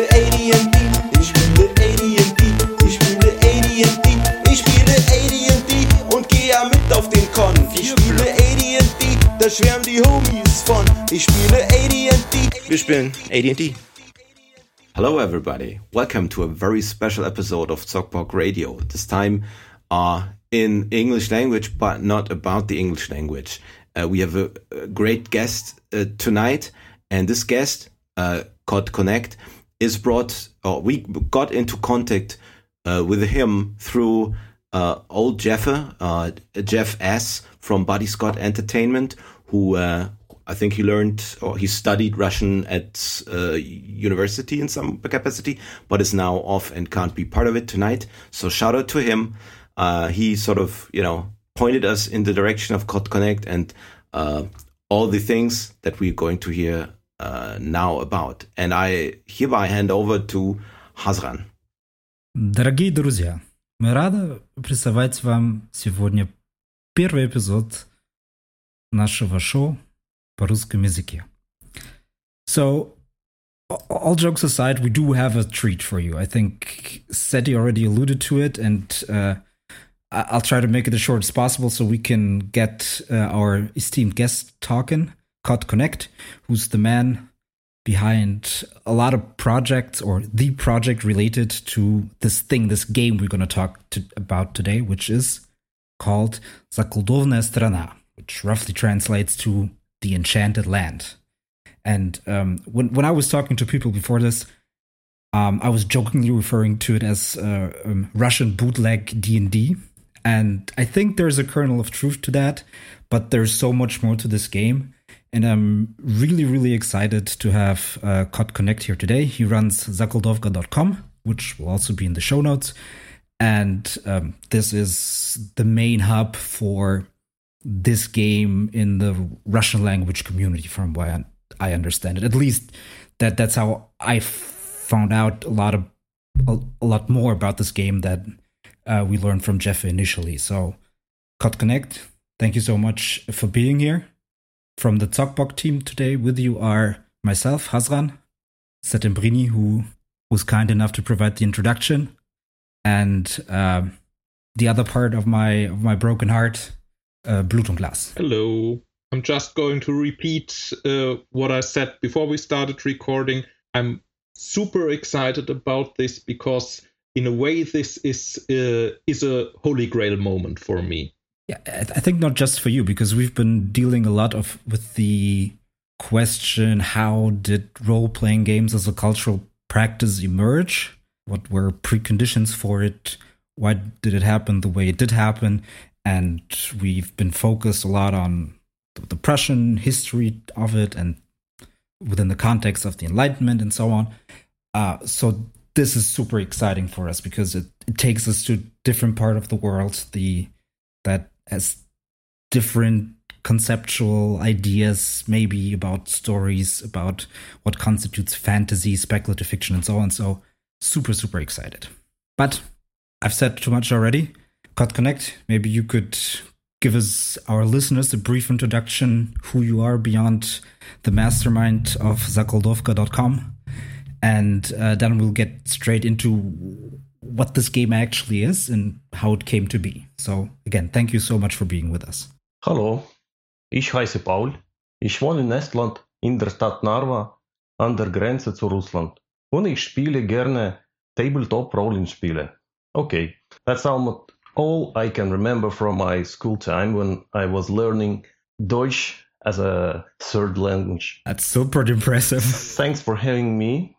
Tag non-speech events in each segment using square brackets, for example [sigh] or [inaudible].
AD&D, AD&D, AD&D, AD&D Con. AD&D, Homies AD&D, AD&D. Hello, everybody. Welcome to a very special episode of Zockbox Radio. This time, uh, in English language, but not about the English language. Uh, we have a, a great guest uh, tonight, and this guest, uh, Connect, is brought, or we got into contact uh, with him through uh, old Jeffer, uh, Jeff S. from Buddy Scott Entertainment, who uh, I think he learned or he studied Russian at uh, university in some capacity, but is now off and can't be part of it tonight. So shout out to him. Uh, he sort of, you know, pointed us in the direction of Kod Connect and all the things that we're going to hear uh, now about. And I hereby hand over to Hassran. Дорогие друзья, мы рады представить вам сегодня первый эпизод нашего шоу по русскому языке. So, all jokes aside, we do have a treat for you. I think Seti already alluded to it, and uh, I'll try to make it as short as possible so we can get uh, our esteemed guest talking. Kod Connect, who's the man behind a lot of projects or the project related to this thing, this game we're going to talk to, about today, which is called Zakoldovannaya Strana, which roughly translates to the enchanted land. And um, when when I was talking to people before this, um, I was jokingly referring to it as uh, um, Russian bootleg D and D, and I think there's a kernel of truth to that. But there's so much more to this game and I'm really really excited to have uh, Kod Connect here today. He runs zakoldovka.com, which will also be in the show notes, and um, this is the main hub for this game in the Russian language community, from what I- I understand it. At least that that's how I found out a lot of a, a lot more about this game that uh, we learned from Jeff initially. So, Kod Connect, thank you so much for being here. From the Zockbox team today, with you are myself, Hassran, Settembrini, who was kind enough to provide the introduction, and um the other part of my of my broken heart, uh, Blut und Glas. Hello. I'm just going to repeat uh, what I said before we started recording. I'm super excited about this because, in a way, this is uh, is a holy grail moment for me. Yeah, I think not just for you because we've been dealing a lot of with the question: How did role-playing games as a cultural practice emerge? What were preconditions for it? Why did it happen the way it did happen? And we've been focused a lot on the, Prussian history of it and within the context of the Enlightenment and so on. Uh, so this is super exciting for us because it, it takes us to different part of the world. The that has different conceptual ideas, maybe about stories, about what constitutes fantasy, speculative fiction, and so on. So, super, super excited. But I've said too much already. Kod Connect, maybe you could give us, our listeners, a brief introduction who you are beyond the mastermind of zakoldovka.com. And uh, then we'll get straight into what this game actually is and how it came to be. So, again, thank you so much for being with us. Hallo, ich heiße Paul. Ich wohne in Estland, in der Stadt Narva, an der Grenze zu Russland. Und ich spiele gerne Tabletop-Rollenspiele. Okay, that's almost all I can remember from my school time when I was learning Deutsch as a third language. That's super impressive. Thanks for having me.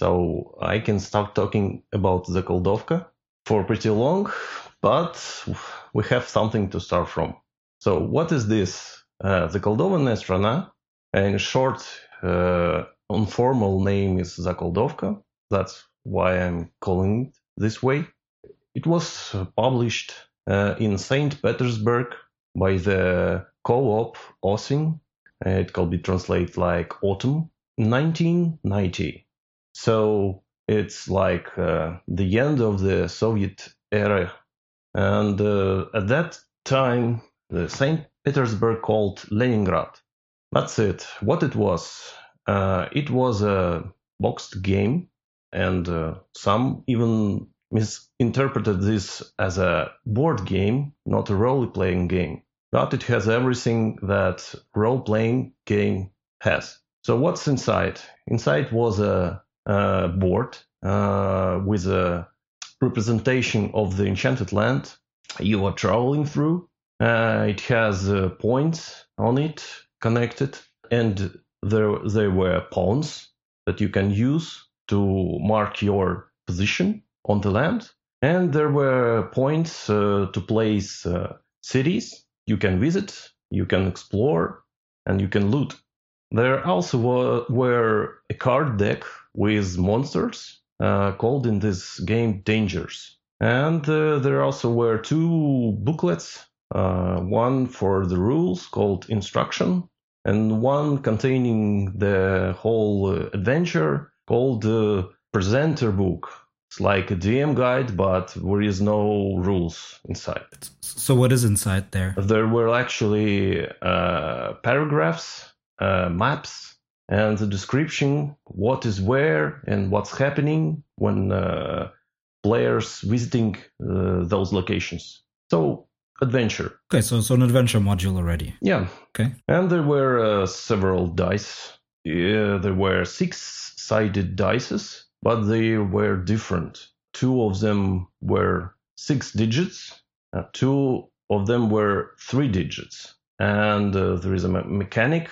So I can start talking about Zakoldovka for pretty long, but we have something to start from. So what is this? Uh, Zakoldovannaya Strana, in short, uh, informal name is Zakoldovka. That's why I'm calling it this way. It was published uh, in St. Petersburg by the co-op Osin. Uh, It could be translated like autumn 1990. So it's like uh, the end of the Soviet era. And uh, at that time, the St. Petersburg called Leningrad. That's it. What it was? Uh, it was a boxed game and uh, some even misinterpreted this as a board game, not a role playing game. But it has everything that role playing game has. So what's inside? Inside was a, a board uh, with a representation of the enchanted land you are traveling through. Uh, it has uh, points on it connected, and there there were pawns that you can use to mark your position on the land, and there were points uh, to place uh, cities you can visit, you can explore, and you can loot. There also were, were a card deck with monsters uh, called in this game Dangers. And uh, there also were two booklets uh, one for the rules called Instruction, and one containing the whole uh, adventure called the Presenter Book. It's like a DM guide, but there is no rules inside. So, what is inside there? There were actually uh, paragraphs, uh, maps, and the description what is where and what's happening when uh, players visiting uh, those locations. So adventure. Okay, so so an adventure module already. Yeah. Okay. And there were uh, several dice. Yeah, there were six-sided dices, but they were different. Two of them were six digits. Uh, two of them were three digits. And uh, there is a me- mechanic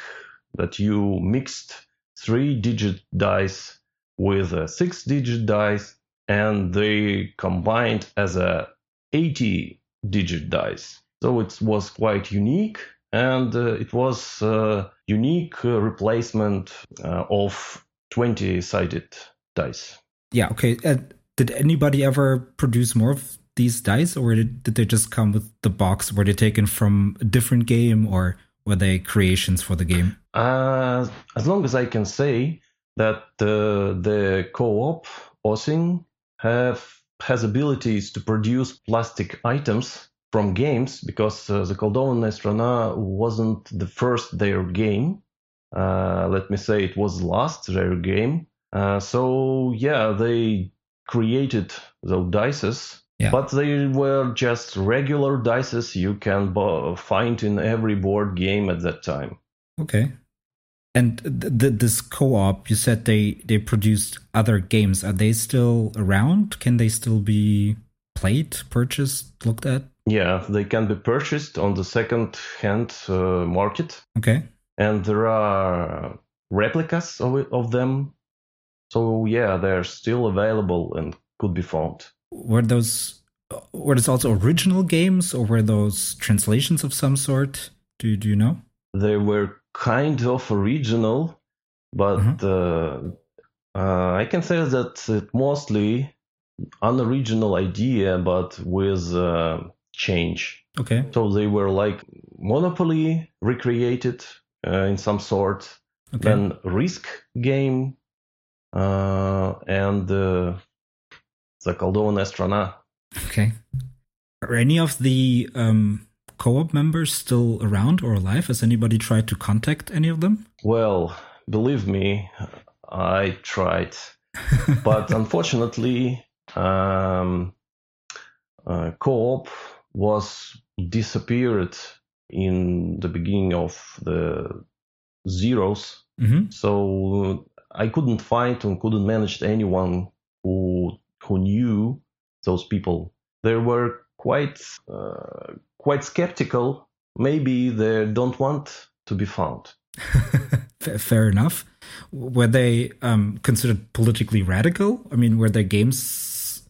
that you mixed three-digit dice with a six-digit dice, and they combined as a 80 digit dice. So it was quite unique and uh, it was a unique uh, replacement uh, of 20 sided dice. Yeah, okay. Uh, did anybody ever produce more of these dice or did, did they just come with the box? Were they taken from a different game or were they creations for the game? Uh, as long as I can say that uh, the co-op Ossing have has abilities to produce plastic items from games because uh, Zakoldovannaya Strana wasn't the first their game. Uh, let me say it was last their game. Uh, so yeah, they created those dices yeah. but they were just regular dices you can b- find in every board game at that time. Okay. And th- th- this co-op, you said they they produced other games. Are they still around? Can they still be played, purchased, looked at? Yeah, they can be purchased on the second-hand uh, market. Okay. And there are replicas of it, of them. So yeah, they're still available and could be found. Were those were those also original games or were those translations of some sort? Do do you know? They were kind of original, but mm-hmm. uh, uh, I can say that it mostly unoriginal idea, but with uh, change. Okay. So they were like Monopoly recreated uh, in some sort, okay. then Risk game, uh, and uh, Заколдованная страна. Okay. Are any of the um, co-op members still around or alive? Has anybody tried to contact any of them? Well, believe me, I tried, [laughs] but unfortunately, um, uh, co-op was disappeared in the beginning of the zeros. Mm-hmm. So I couldn't find and couldn't manage anyone who who knew those people. They were quite uh, quite skeptical. Maybe they don't want to be found. [laughs] Fair enough. Were they um, considered politically radical? I mean, were their games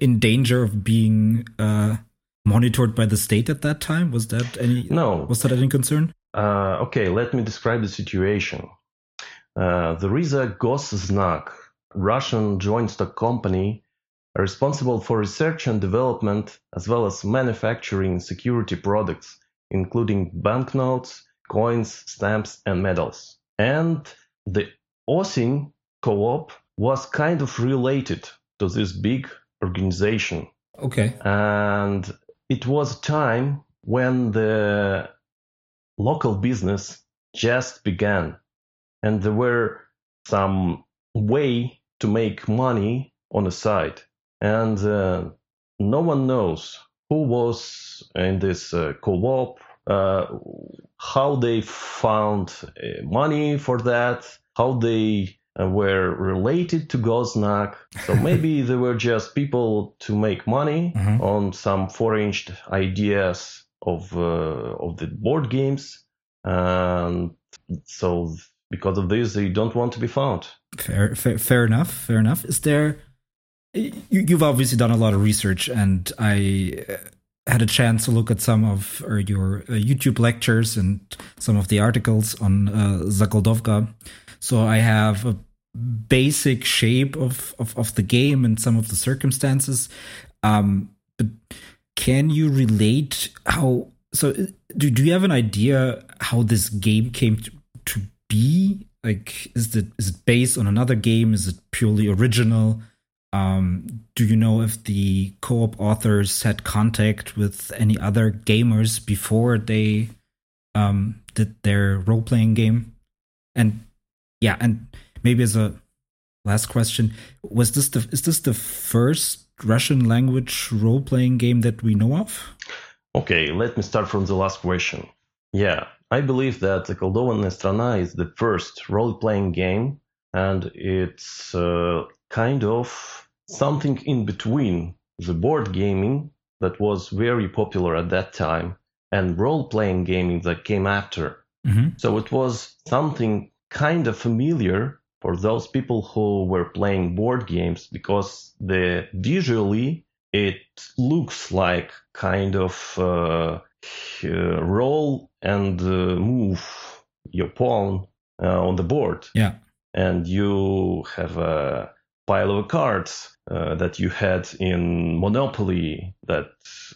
in danger of being uh, monitored by the state at that time? Was that any? No. Was that any concern? Uh, okay, let me describe the situation. Uh, there is a Goznak, Russian joint stock company responsible for research and development as well as manufacturing security products, including banknotes, coins, stamps, and medals. And the Ossing co-op was kind of related to this big organization. Okay. And it was a time when the local business just began and there were some way to make money on the side, and uh, no one knows who was in this uh, co-op, uh, how they found uh, money for that, how they uh, were related to Goznak. So [laughs] maybe they were just people to make money Mhm. on some foreign ideas of uh, of the board games, and so because of this, they don't want to be found. Fair, fair, fair enough. Fair enough. Is there? You, you've obviously done a lot of research, and I uh, had a chance to look at some of uh, your uh, YouTube lectures and some of the articles on uh. So I have a basic shape of, of of the game and some of the circumstances. Um, but can you relate how? So do do you have an idea how this game came to, to be? Like, is it is it based on another game? Is it purely original? Um, do you know if the co-op authors had contact with any other gamers before they um, did their role-playing game? And yeah, and maybe as a last question, was this the is this the first Russian language role-playing game that we know of? Okay, let me start from the last question. Yeah, I believe that Zakoldovannaya Strana is the first role-playing game, and it's uh, kind of something in between the board gaming that was very popular at that time and role-playing gaming that came after. Mm-hmm. So it was something kind of familiar for those people who were playing board games because the visually it looks like kind of uh, uh, role and uh, move your pawn uh, on the board Yeah. and you have a pile of cards uh, that you had in Monopoly. That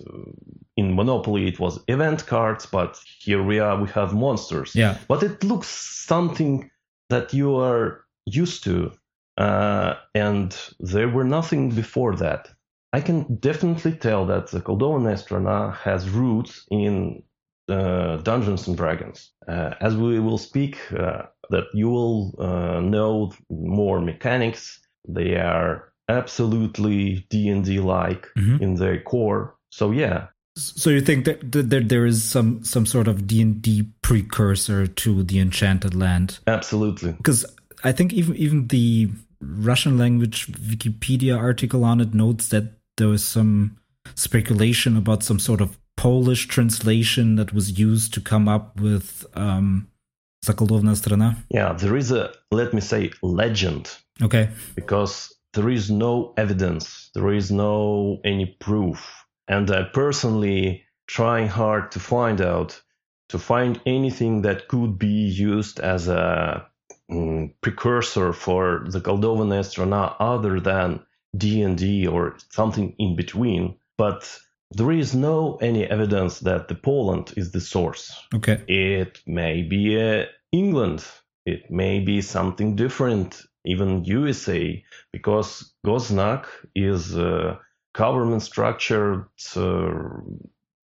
uh, in Monopoly it was event cards, but here we are, we have monsters. Yeah. But it looks something that you are used to, uh, and there were nothing before that. I can definitely tell that Zakoldovannaya Strana has roots in uh, Dungeons and Dragons. Uh, as we will speak, uh, that you will uh, know more mechanics. They are absolutely D and D like Mhm. in their core. So yeah, So you think that, that, that there is some some sort of D and D precursor to the Enchanted Land? absolutely. Because I think even even the Russian language Wikipedia article on it notes that there was some speculation about some sort of Polish translation that was used to come up with um, Zakoldovannaya Strana. Yeah, there is a let me say legend Okay. because there is no evidence, there is no any proof, and I personally trying hard to find out to find anything that could be used as a mm, precursor for Zakoldovannaya Strana other than D&D or something in between, but there is no any evidence that the Poland is the source. Okay. It may be uh, England. It may be something different, even USA, because Goznak is a government structure uh,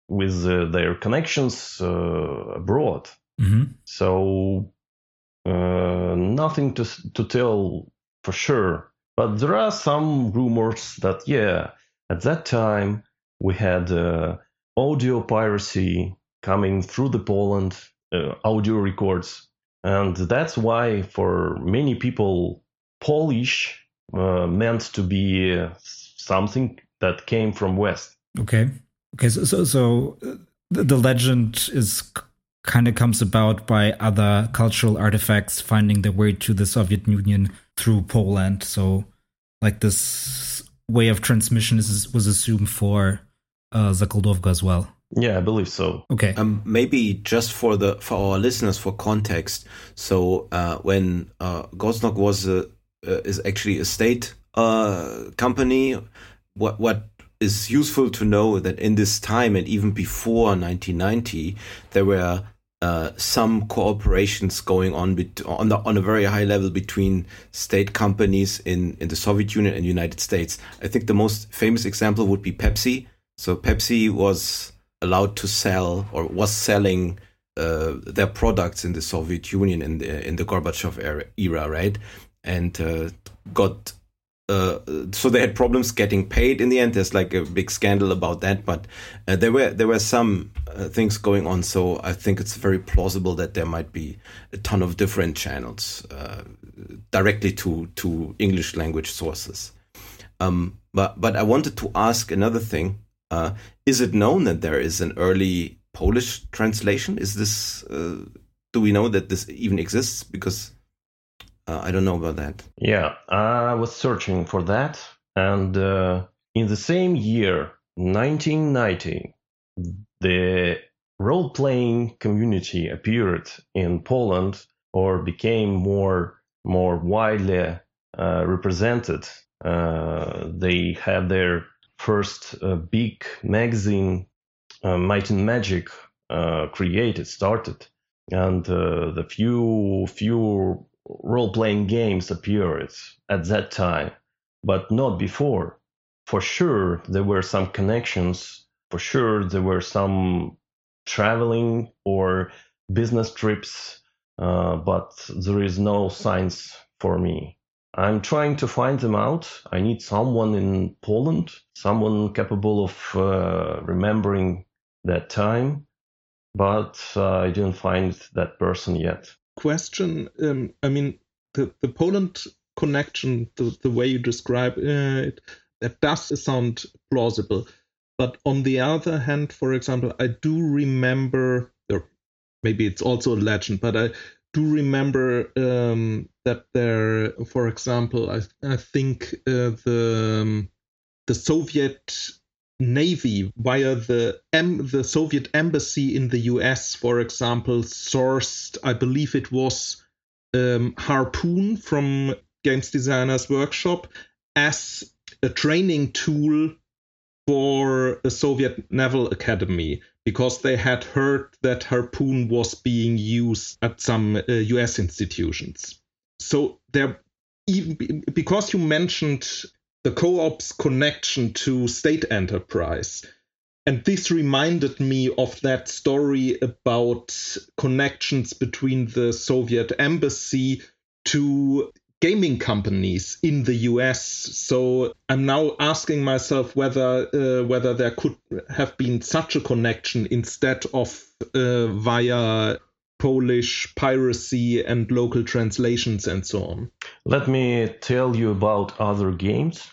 with uh, their connections uh, abroad. hmm So uh, nothing to to tell for sure. But there are some rumors that yeah, at that time we had uh, audio piracy coming through the Poland uh, audio records, and that's why for many people Polish uh, meant to be something that came from West. Okay. Okay. So so, so the, the legend is kind of comes about by other cultural artifacts finding their way to the Soviet Union through Poland. So like this way of transmission is was assumed for uh, Zakoldovka as well. Yeah, I believe so. Okay. Um, maybe just for the for our listeners for context. So uh, when uh, Goznak was a, uh, is actually a state uh, company, what what is useful to know that in this time and even before 1990, there were uh, some cooperations going on bet- on the, on a very high level between state companies in, in the Soviet Union and United States. I think the most famous example would be Pepsi. So Pepsi was allowed to sell or was selling uh, their products in the Soviet Union in the in the Gorbachev era, right? And uh, got uh, so they had problems getting paid in the end. There's like a big scandal about that, but uh, there were there were some uh, things going on. So I think it's very plausible that there might be a ton of different channels uh, directly to to English language sources. Um, but but I wanted to ask another thing. Uh, is it known that there is an early Polish translation? Is this uh, do we know that this even exists? Because uh, I don't know about that. Yeah, I was searching for that, and uh, in the same year, 1990, the role playing community appeared in Poland or became more more widely uh, represented. Uh, they had their first uh, big magazine, uh, Might and Magic, created, started, and the few few role playing games appeared at that time, but not before. For sure, there were some connections. For sure, there were some traveling or business trips, uh, but there is no signs for me. I'm trying to find them out. I need someone in Poland, someone capable of uh, remembering that time, but uh, I didn't find that person yet question. Um, I mean, the, the Poland connection, the, the way you describe it, that does sound plausible. But on the other hand, for example, I do remember, or maybe it's also a legend, but I do remember um, that there, for example, I, I think uh, the um, the Soviet Navy via the em- the Soviet embassy in the U.S., for example, sourced, I believe it was um, Harpoon from Games Designers Workshop as a training tool for the Soviet Naval Academy because they had heard that Harpoon was being used at some uh, US institutions. So there even because you mentioned the co-op's connection to state enterprise. And this reminded me of that story about connections between the Soviet embassy to gaming companies in the US. So I'm now asking myself whether uh, whether there could have been such a connection instead of uh, via Polish piracy and local translations and so on. Let me tell you about other games.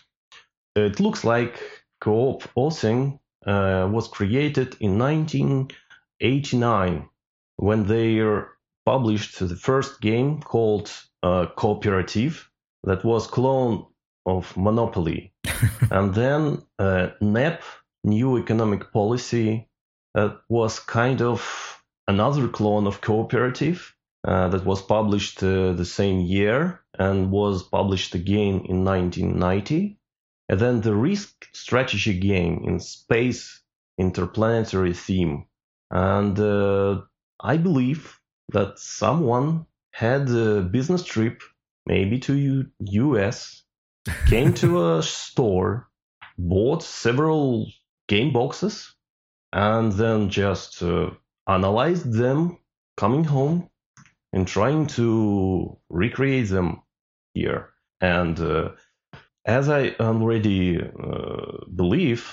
It looks like Co-op Ossing uh, was created in 1989 when they published the first game called uh, Cooperative that was clone of Monopoly. [laughs] and then uh, NEP, New Economic Policy, that was kind of another clone of Cooperative uh, that was published uh, the same year and was published again in 1990. And then the Risk strategy game in space interplanetary theme. And uh, I believe that someone had a business trip, maybe to U- US, [laughs] came to a store, bought several game boxes, and then just uh, analyzed them coming home and trying to recreate them here. And uh, as I already uh, believe,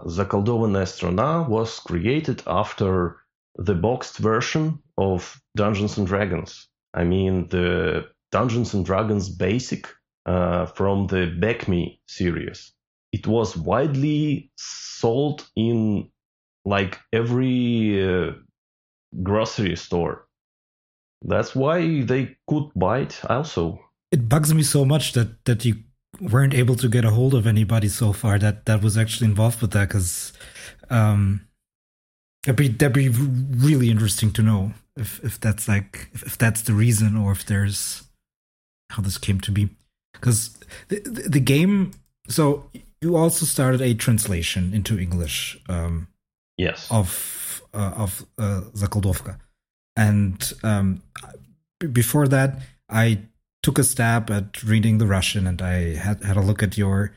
Заколдованная Страна was created after the boxed version of Dungeons and Dragons. I mean, the Dungeons and Dragons basic uh, from the BECMI series. It was widely sold in like every uh, grocery store. That's why they could buy it also. It bugs me so much that that you weren't able to get a hold of anybody so far that that was actually involved with that because um that'd be that'd be really interesting to know if if that's like if, if that's the reason or if there's how this came to be because the, the, the game so you also started a translation into english um yes of uh, of uh, Zakoldovka. And um, before that, I took a stab at reading the Russian and I had, had a look at your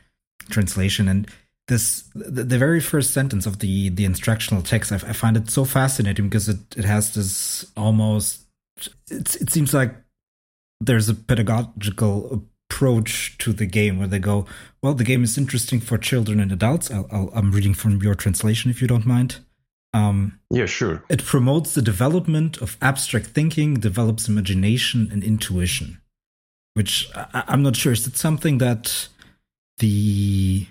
translation. And this, the, the very first sentence of the, the instructional text, I, I find it so fascinating because it, it has this almost, it, it seems like there's a pedagogical approach to the game where they go, well, the game is interesting for children and adults. i am reading from your translation if you don't mind. Um, yeah, sure. It promotes the development of abstract thinking, develops imagination and intuition, which I, am not sure. Is it something that the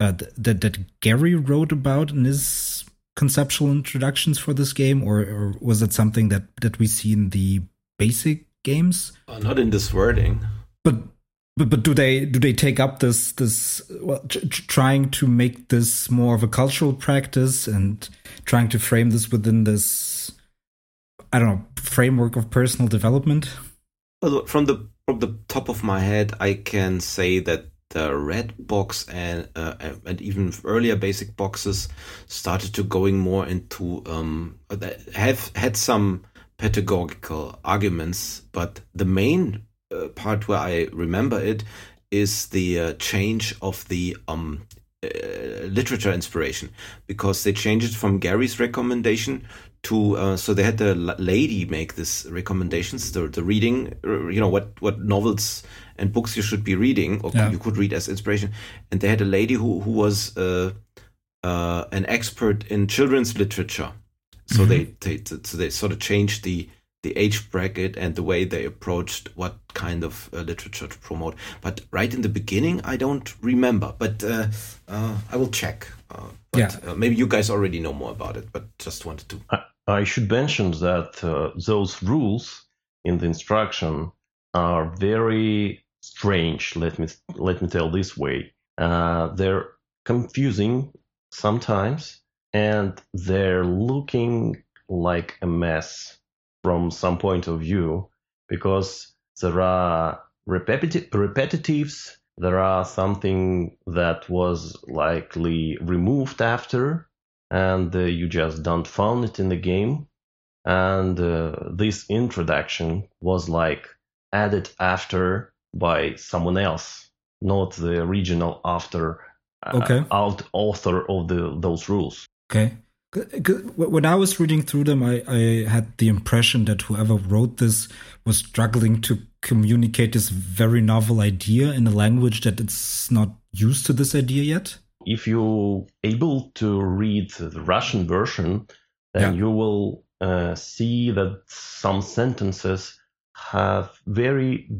uh, that that Gary wrote about in his conceptual introductions for this game, or, or was it something that that we see in the basic games? Uh, not in this wording, but but but do they do they take up this this well, trying to make this more of a cultural practice and trying to frame this within this I don't know framework of personal development? Well, from the from the top of my head, I can say that the red box and uh, and even earlier basic boxes started to going more into um, have had some pedagogical arguments, but the main uh, part where I remember it is the uh, change of the um, uh, literature inspiration because they changed it from Gary's recommendation to uh, so they had the lady make this recommendations the the reading uh, you know what what novels and books you should be reading or yeah. you could read as inspiration and they had a lady who who was uh, uh, an expert in children's literature so mm-hmm. they, they so they sort of changed the the age bracket and the way they approached what kind of uh, literature to promote. But right in the beginning, I don't remember. But uh, uh, I will check. Uh, but, yeah. Uh, maybe you guys already know more about it, but just wanted to. I, I should mention that uh, those rules in the instruction are very strange. Let me let me tell this way. they're confusing sometimes, and they're looking like a mess from some point of view because there are repetitive repetitives there are something that was likely removed after and uh, you just don't found it in the game and uh, this introduction was like added after by someone else not the original after uh, okay. out author of the those rules okay when I was reading through them, I, I had the impression that whoever wrote this was struggling to communicate this very novel idea in a language that it's not used to this idea yet. If you're able to read the Russian version, then yeah. you will uh, see that some sentences have very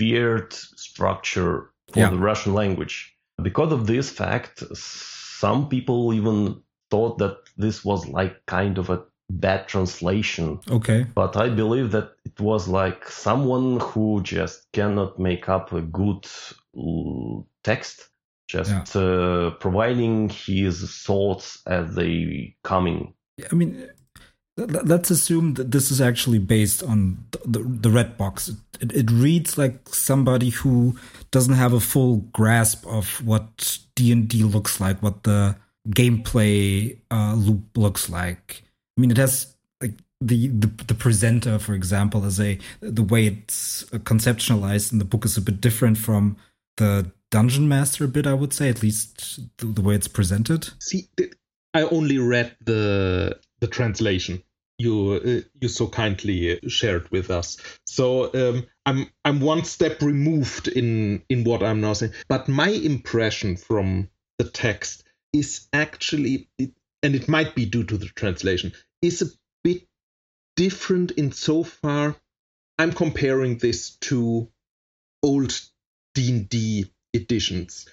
weird structure for yeah. the Russian language. Because of this fact, some people even thought that this was like kind of a bad translation. Okay. But I believe that it was like someone who just cannot make up a good text, just yeah. uh, providing his thoughts as they coming. I mean, let's assume that this is actually based on the, the red box. It, it, reads like somebody who doesn't have a full grasp of what D and D looks like, what the gameplay uh, loop looks like. I mean, it has like the, the the presenter, for example, is a the way it's conceptualized in the book is a bit different from the dungeon master bit. I would say, at least the, the way it's presented. See, I only read the the translation you uh, you so kindly shared with us. So um, I'm I'm one step removed in in what I'm now saying, but my impression from the text is actually, and it might be due to the translation, is a bit different in so far. I'm comparing this to old D&D editions.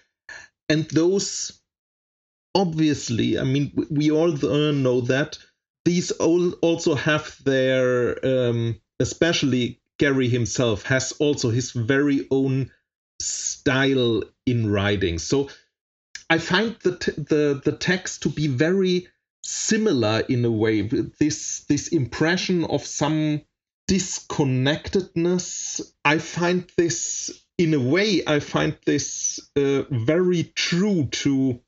And those, obviously, I mean, we all know that these also have their, um, especially Gary himself has also his very own style in writing. So I find the t- the the text to be very similar in a way. This this impression of some disconnectedness. I find this in a way. I find this uh, very true to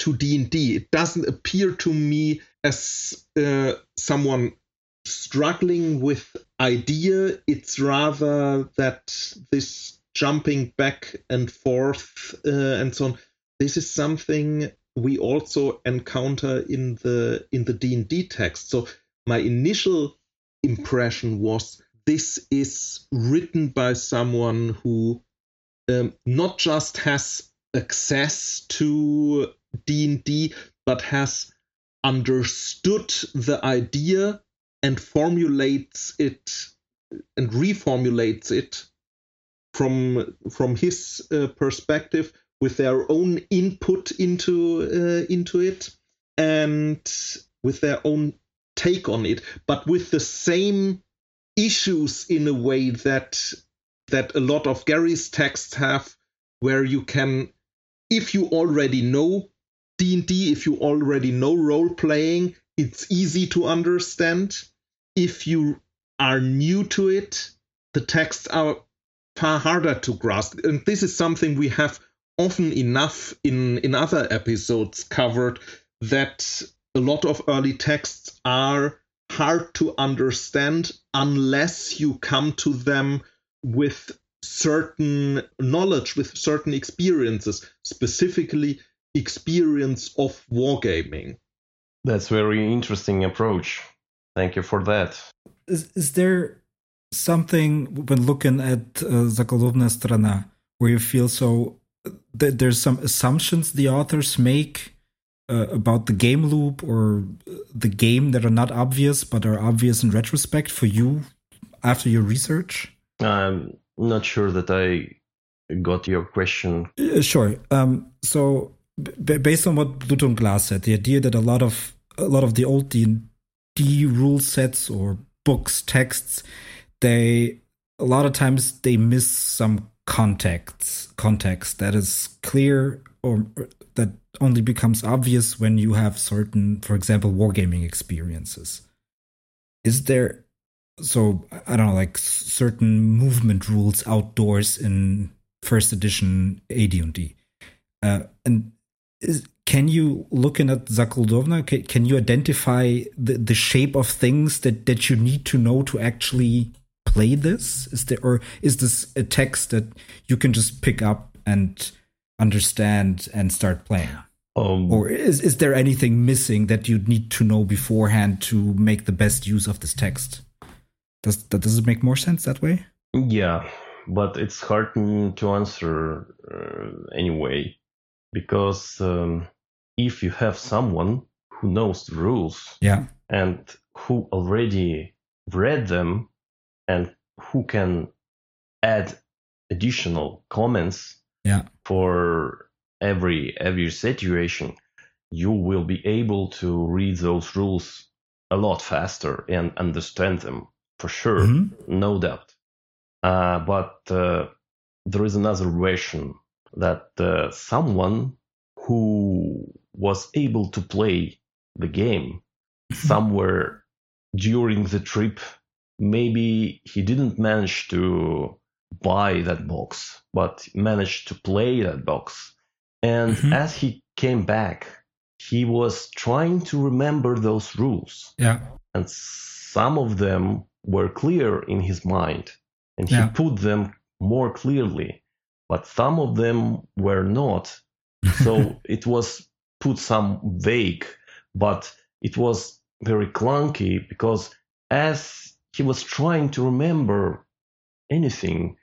to D and D. It doesn't appear to me as uh, someone struggling with idea. It's rather that this jumping back and forth uh, and so on this is something we also encounter in the in the D&D text. So my initial impression was this is written by someone who um, not just has access to D&D but has understood the idea and formulates it and reformulates it from from his uh, perspective with their own input into uh, into it and with their own take on it but with the same issues in a way that that a lot of Gary's texts have where you can if you already know D&D if you already know role playing it's easy to understand. If you are new to it the texts are far harder to grasp. And this is something we have often enough in in other episodes covered that a lot of early texts are hard to understand unless you come to them with certain knowledge, with certain experiences, specifically experience of wargaming. That's very interesting approach. Thank you for that. Is, is there something when looking at uh, Zakoldovannaya Strana where you feel so that there's some assumptions the authors make uh, about the game loop or the game that are not obvious but are obvious in retrospect for you after your research? I'm not sure that I got your question. Uh, sure. Um, so, b- based on what Luton Glass said, the idea that a lot of a lot of the old D D rule sets or books, texts, they a lot of times they miss some context context that is clear or that only becomes obvious when you have certain, for example, wargaming experiences. Is there so I don't know, like certain movement rules outdoors in first edition AD&D, uh, and is, can you looking at Zakladovna, can, can you identify the, the shape of things that that you need to know to actually play this? Is there or is this a text that you can just pick up and understand and start playing? Um, or is is there anything missing that you'd need to know beforehand to make the best use of this text? Does that does it make more sense that way? Yeah, but it's hard to answer uh, anyway because um, if you have someone who knows the rules, yeah, and who already read them, and who can add additional comments, yeah, for every every situation, you will be able to read those rules a lot faster and understand them for sure, mm-hmm. no doubt. Uh, but uh, there is another version that uh, someone who was able to play the game Mm-hmm. [laughs] somewhere during the trip, maybe he didn't manage to buy that box, but managed to play that box. And Mhm. as he came back, he was trying to remember those rules yeah, and some of them were clear in his mind and he Yeah. put them more clearly but some of them were not so [laughs] it was put some vague but it was very clunky because as he was trying to remember anything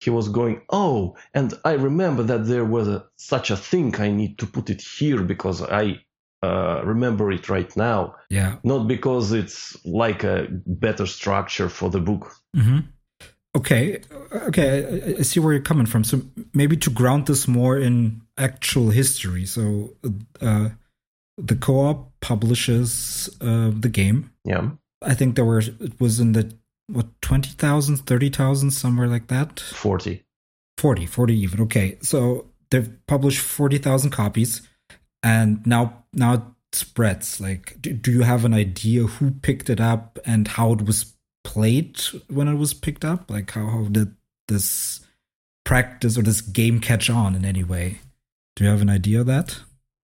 he was going oh and i remember that there was a, such a thing i need to put it here because i uh, remember it right now yeah. not because it's like a better structure for the book. hmm Okay, okay, I, see where you're coming from. So maybe to ground this more in actual history. So uh, the co-op publishes uh, the game. Yeah, I think there were it was in the what 20,000, 30,000 somewhere like that. 40. 40, 40 even. Okay. So they've published 40,000 copies and now now it spreads. Like do, do you have an idea who picked it up and how it was played when it was picked up? Like how, how did this practice or this game catch on in any way? Do you have an idea of that?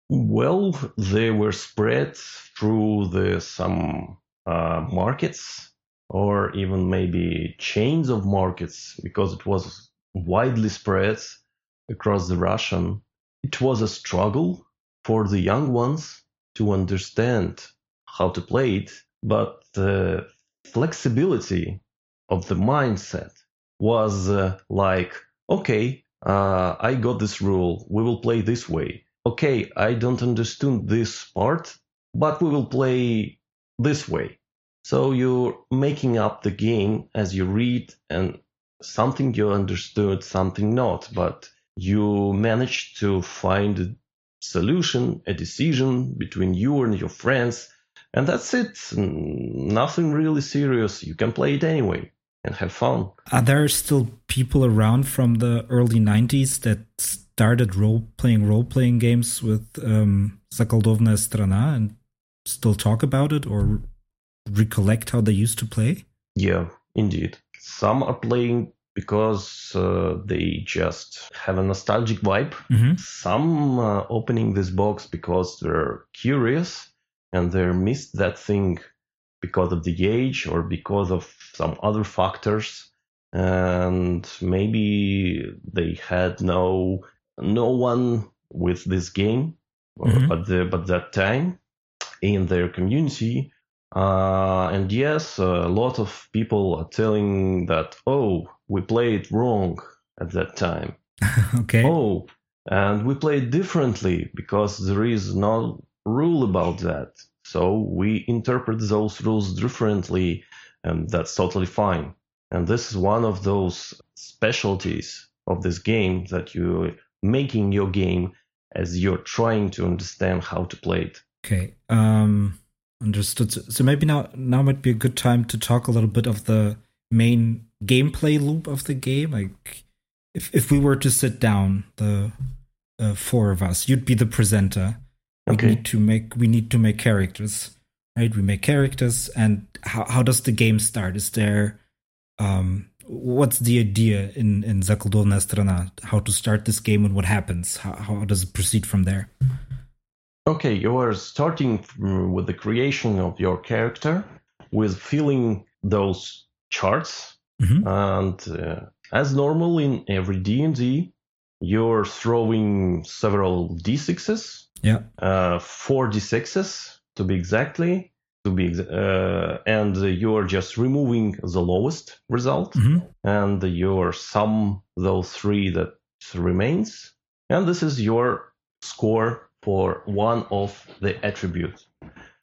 Well, they were spread through the some uh, markets or even maybe chains of markets because it was widely spread across the Russian. It was a struggle for the young ones to understand how to play it, but the flexibility of the mindset was uh, like, okay, uh, I got this rule. We will play this way. Okay, I don't understand this part, but we will play this way. So you're making up the game as you read, and something you understood, something not, but you managed to find a solution, a decision between you and your friends, and that's it. Nothing really serious. You can play it anyway and have fun. Are there still people around from the early 90s that started role playing role playing games with um, Zakoldovannaya Strana and still talk about it or recollect how they used to play? Yeah, indeed. Some are playing because uh, they just have a nostalgic vibe. Mm-hmm. Some uh, opening this box because they're curious and they missed that thing because of the age or because of some other factors and maybe they had no no one with this game Mhm. but the, but that time in their community uh, and yes a lot of people are telling that oh we played wrong at that time [laughs] okay. Oh, and we played differently because there is no rule about that. So we interpret those rules differently, and that's totally fine. And this is one of those specialties of this game that you're making your game as you're trying to understand how to play it. Okay. Um understood. So, so maybe now now might be a good time to talk a little bit of the main gameplay loop of the game. Like if if we were to sit down, the uh, four of us, you'd be the presenter. We Okay. need to make we need to make characters. Right? We make characters and how how does the game start? Is there um what's the idea in in Zakoldovannaya Strana? How to start this game and what happens? How how does it proceed from there? Okay, you are starting with the creation of your character, with filling those charts, Mhm. and uh, as normal in every D and D, you're throwing several d6s, Yeah. uh, four d6s to be exactly, to be, uh, and you're just removing the lowest result, Mhm. and you're sum those three that remains, and this is your score for one of the attributes.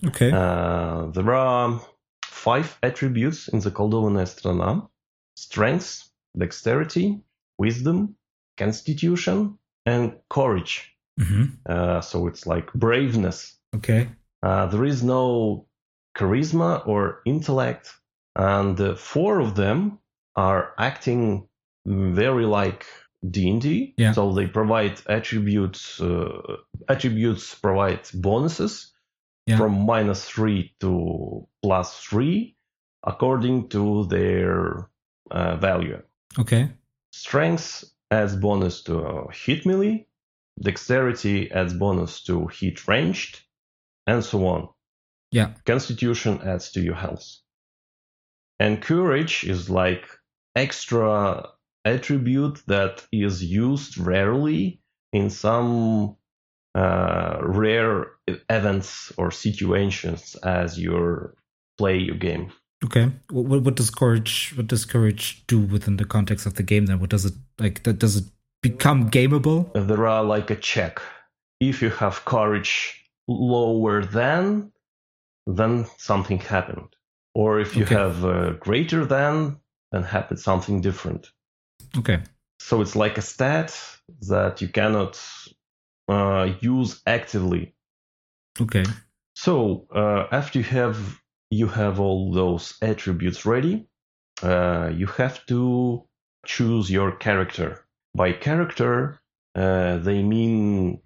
Okay. Uh, there are five attributes in the Koldovana Strana strength, dexterity, wisdom, constitution, and courage. Hmm Uh, so it's like braveness. Okay. Uh, there is no charisma or intellect, and uh, four of them are acting very like D&D. Yeah. So they provide attributes. Uh, attributes provide bonuses Yeah. from minus three to plus three, according to their uh, value. Okay. Strength adds bonus to uh, hit melee, dexterity adds bonus to hit ranged, and so on. Yeah. Constitution adds to your health. And courage is like extra attribute that is used rarely in some uh, rare events or situations as you play your game. Okay. What, what what does courage what does courage do within the context of the game then? What does it like that does it become gameable? There are like a check. If you have courage lower than, then something happened. Or if you Okay. have uh, greater than, then happened something different. Okay. So it's like a stat that you cannot uh, use actively. Okay. So uh, after you have you have all those attributes ready, uh, you have to choose your character. By character, uh, they mean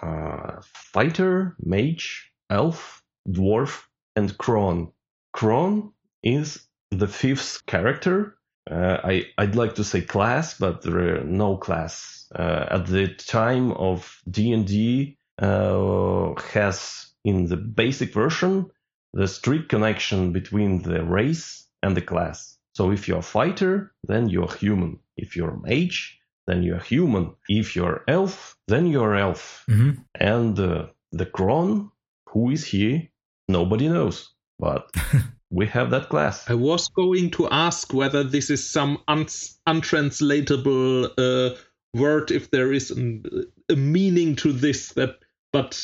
uh, fighter, mage, elf, dwarf, and crone. Crone is the fifth character. Uh, I I'd like to say class, but there are no class uh, at the time of D and D. Uh, has in the basic version the strict connection between the race and the class. So if you're a fighter, then you're human. If you're a mage, then you're human. If you're elf, then you're elf. hmm And uh, the crone, who is he? Nobody knows. But [laughs] we have that class. I was going to ask whether this is some un- untranslatable uh, word if there is an, a meaning to this that but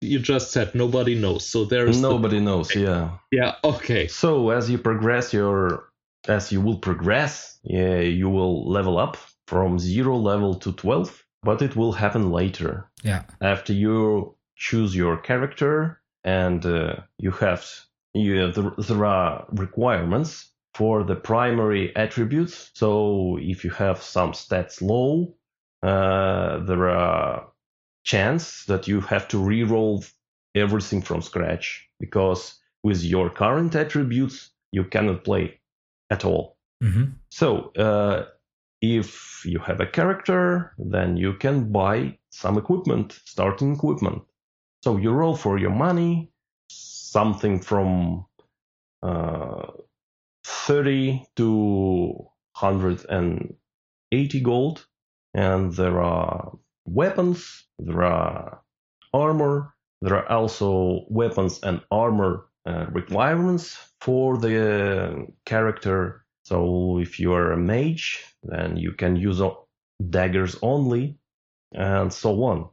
you just said nobody knows so there is the- Nobody knows. Yeah. yeah okay So as you progress your, as you will progress, yeah, you will level up from zero level to twelve. But it will happen later Yeah. after you choose your character and uh, you have you there, there are requirements for the primary attributes. So if you have some stats low, uh, there are chance that you have to re-roll everything from scratch because with your current attributes you cannot play at all. hmm So, uh, if you have a character, then you can buy some equipment, starting equipment. So you roll for your money, something from uh, 30 to 180 gold, and there are weapons, there are armor, there are also weapons and armor uh, requirements for the character. So if you are a mage, then you can use daggers only, and so on.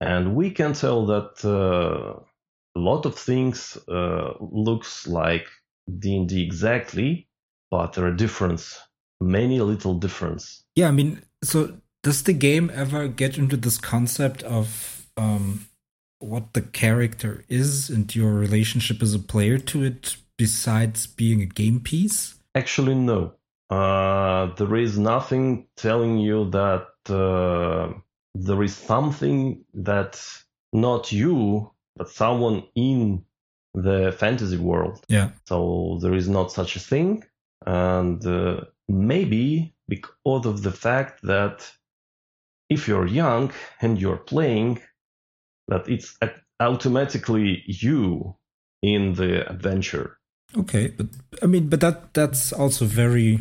And we can tell that uh, a lot of things uh, looks like D&D exactly, but there are difference, many little difference. Yeah, I mean, so does the game ever get into this concept of um, what the character is and your relationship as a player to it, besides being a game piece? Actually, no. Uh, there is nothing telling you that uh, there is something that not you, but someone in the fantasy world. Yeah. So there is not such a thing. And uh, maybe because of the fact that if you're young and you're playing, that it's automatically you in the adventure. Okay, but I mean, but that that's also very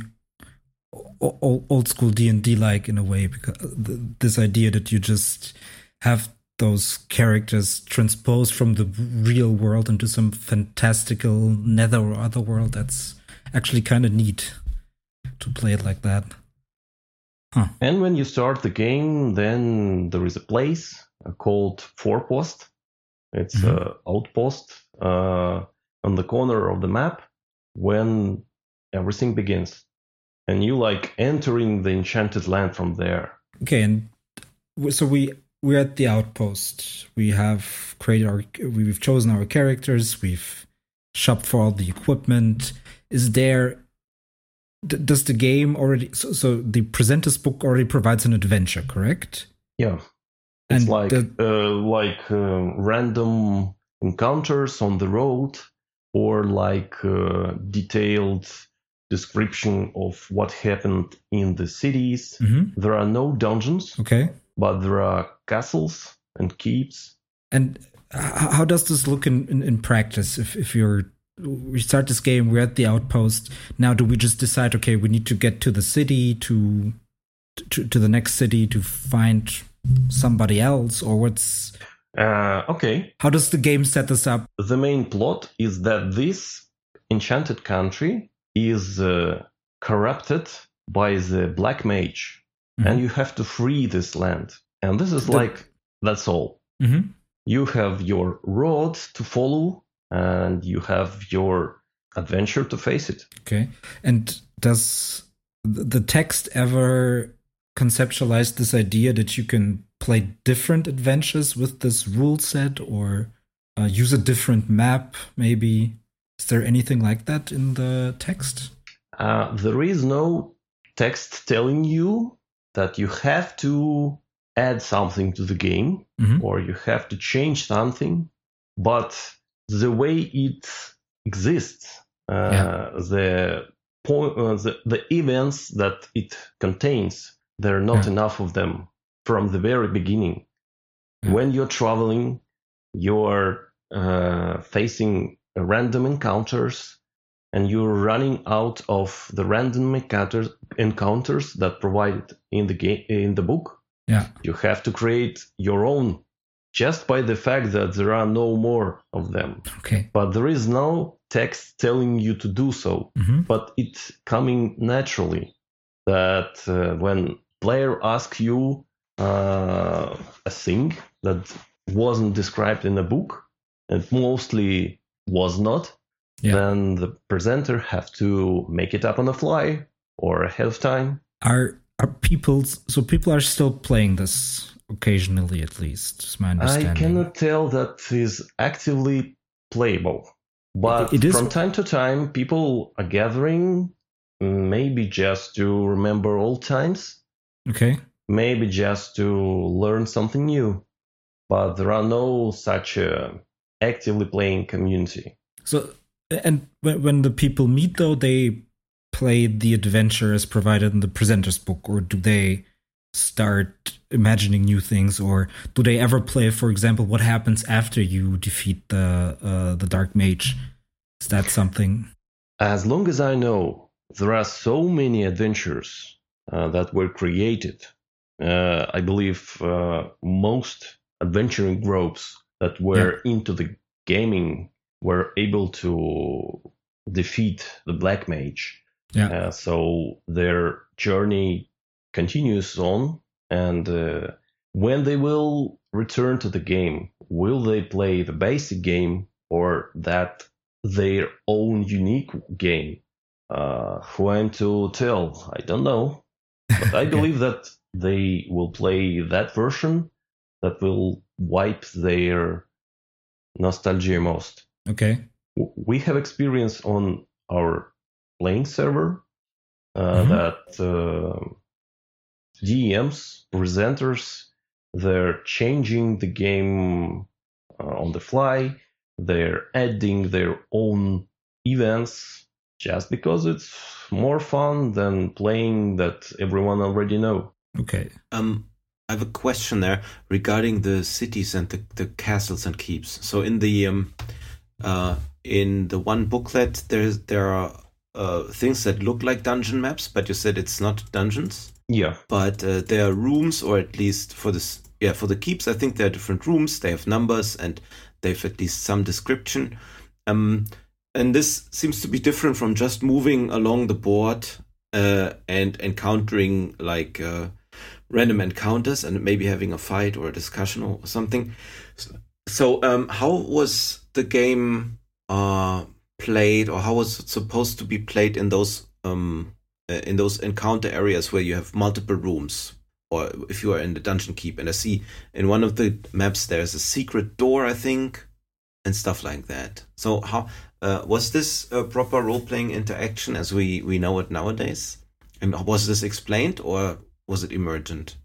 o- o- old school D and D like in a way because this idea that you just have those characters transposed from the real world into some fantastical nether or other world that's actually kind of neat to play it like that. And when you start the game, then there is a place uh, called Forepost. It's Mhm. a outpost uh, on the corner of the map when everything begins, and you like entering the enchanted land from there. Okay, and so we we're at the outpost. We have created our we've chosen our characters. We've shopped for all the equipment. Is there does the game already so, so the presenter's book already provides an adventure, correct? Yeah, it's And like the- uh, like uh, random encounters on the road, or like uh, detailed description of what happened in the cities. hmm There are no dungeons. Okay. but there are castles and keeps. And how does this look in, in, in practice? If if you're we start this game, we're at the outpost. Now, do we just decide? Okay, we need to get to the city to to, to the next city to find somebody else, or what's Uh, okay, how does the game set this up? the main plot is that this enchanted country is uh, corrupted by the black mage, and you have to free this land. And this is The- like that's all. hmm You have your road to follow, and you have your adventure to face it. Okay, and does the text ever conceptualize this idea that you can play different adventures with this rule set, or uh, use a different map? Maybe is there anything like that in the text? Uh, there is no text telling you that you have to add something to the game Mhm. or you have to change something, but the way it exists, uh, Yeah. the point, uh, the, the events that it contains, there are not Yeah. enough of them from the very beginning. Yeah. When you're traveling, you're uh, facing random encounters and you're running out of the random encounters, encounters that provided in the game in the book Yeah. you have to create your own just by the fact that there are no more of them Okay. but there is no text telling you to do so hmm but it's coming naturally that uh, when player asks you uh, a thing that wasn't described in a book and mostly was not, Yeah. then the presenter have to make it up on the fly or ahead of time. Are are people so people are still playing this occasionally at least? Is my I cannot tell that is actively playable, but It is- from time to time, people are gathering, maybe just to remember old times, Okay. Maybe just to learn something new. But there are no such uh, actively playing community. So and when when the people meet though, they play the adventure as provided in the presenter's book, or do they start imagining new things, or do they ever play, for example, what happens after you defeat the uh, the dark mage? Is that something? As long as I know, there are so many adventures uh, that were created. Uh, I believe uh, most adventuring groups that were into the gaming were able to defeat the black mage. Yeah. Uh, so their journey continues on, and uh, when they will return to the game, will they play the basic game or that their own unique game? Uh, who am to tell? I don't know, but I [laughs] believe that they will play that version that will wipe their nostalgia most Okay. we have experience on our playing server uh, Mhm. that uh, DMs, presenters, they're changing the game uh, on the fly. They're adding their own events just because it's more fun than playing that everyone already know. Okay. Um, I have a question there regarding the cities and the, the castles and keeps. So in the um, uh, in the one booklet, there's there are uh, things that look like dungeon maps, but you said it's not dungeons. Yeah, But uh, there are rooms, or at least for this, yeah, for the keeps, I think there are different rooms. They have numbers and they've at least some description. Um, and this seems to be different from just moving along the board uh, and encountering like uh, random encounters and maybe having a fight or a discussion or something. So, um, how was the game uh, played, or how was it supposed to be played in those um, uh, in those encounter areas where you have multiple rooms? Or if you are in the dungeon keep, and I see in one of the maps there's a secret door, I think, and stuff like that. So how uh, was this a proper role playing interaction as we we know it nowadays? And was this explained or was it emergent?